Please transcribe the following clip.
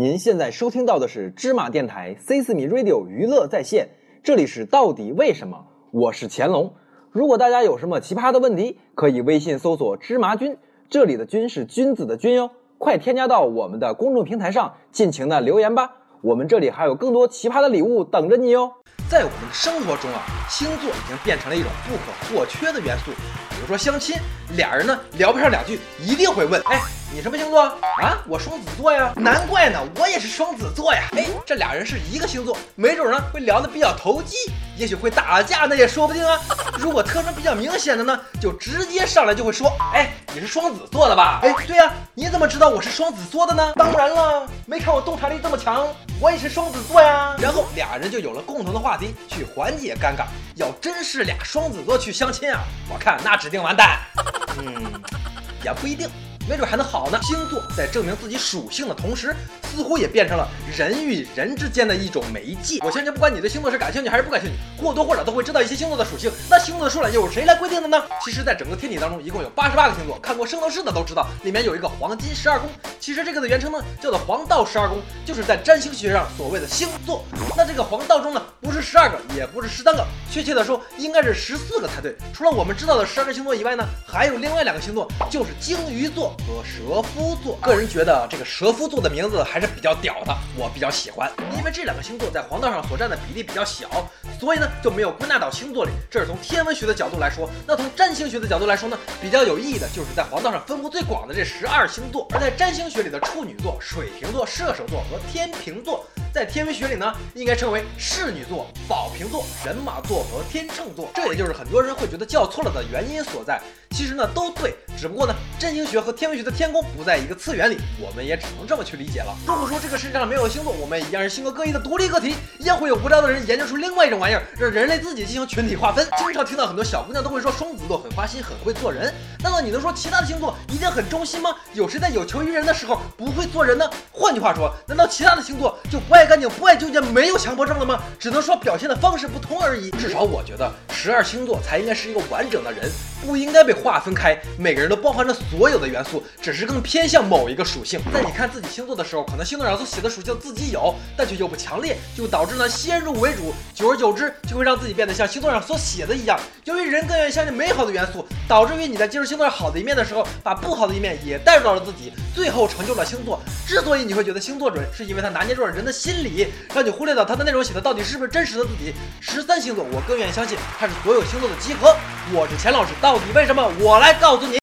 您现在收听到的是芝麻电台 C 四米 Radio 娱乐在线，这里是到底为什么？我是乾隆。如果大家有什么奇葩的问题，可以微信搜索“芝麻君”，这里的“君”是君子的“君”哟。快添加到我们的公众平台上，尽情的留言吧。我们这里还有更多奇葩的礼物等着你哦。在我们的生活中啊，星座已经变成了一种不可或缺的元素。比如说相亲，俩人呢聊不上两句，一定会问：哎，你什么星座啊？我双子座呀。难怪呢，我也是双子座呀。哎，这俩人是一个星座，没准呢会聊得比较投机，也许会打架，那也说不定啊。如果特征比较明显的呢，就直接上来就会说：哎，你是双子座的吧？哎，对呀，你怎么知道我是双子座的呢？当然了，没看我洞察力这么强，我也是双子座呀。然后俩人就有了共同的话题，去缓解尴尬。要真是俩双子座去相亲啊，我看那指定完蛋。嗯，也不一定。没准还能好呢。星座在证明自己属性的同时，似乎也变成了人与人之间的一种媒介。我相信，不管你对星座是感兴趣还是不感兴趣，或多或少都会知道一些星座的属性。那星座的数量又是谁来规定的呢？其实，在整个天体当中，一共有八十八个星座。看过《圣斗士》的都知道，里面有一个黄金十二宫。其实这个的原称呢，叫做黄道十二宫，就是在占星学上所谓的星座。那这个黄道中呢，不是十二个，也不是十三个，确切的说，应该是十四个才对。除了我们知道的十二个星座以外呢，还有另外两个星座，就是鲸鱼座。和蛇夫座，个人觉得这个蛇夫座的名字还还是比较屌的，我比较喜欢。因为这两个星座在黄道上所占的比例比较小，所以呢就没有归纳到星座里。这是从天文学的角度来说。那从占星学的角度来说呢，比较有意义的就是在黄道上分布最广的这十二星座。而在占星学里的处女座、水瓶座、射手座和天平座，在天文学里呢应该称为侍女座、宝瓶座、人马座和天秤座。这也就是很多人会觉得叫错了的原因所在。其实呢都对，只不过呢占星学和天文学的天宫不在一个次元里，我们也只能这么去理解了。如果说这个世界上没有星座，我们一样是性格各异的独立个体，一样会有无聊的人研究出另外一种玩意儿，让人类自己进行群体划分。经常听到很多小姑娘都会说双子座很花心，很会做人。难道你能说其他的星座一定很忠心吗？有谁在有求于人的时候不会做人呢？换句话说，难道其他的星座就不爱干净、不爱纠结、没有强迫症了吗？只能说表现的方式不同而已。至少我觉得十二星座才应该是一个完整的人，不应该被。划分开，每个人都包含着所有的元素，只是更偏向某一个属性。在你看自己星座的时候，可能星座上所写的属性自己有，但却又不强烈，就导致呢先入为主，久而久之就会让自己变得像星座上所写的一样。由于人更愿意相信美好的元素，导致于你在接受星座上好的一面的时候，把不好的一面也带入到了自己，最后成就了星座。之所以你会觉得星座准，是因为它拿捏住了人的心理，让你忽略到它的内容写的到底是不是真实的自己。十三星座，我更愿意相信它是所有星座的集合。我是钱老师，到底为什么？我来告诉你。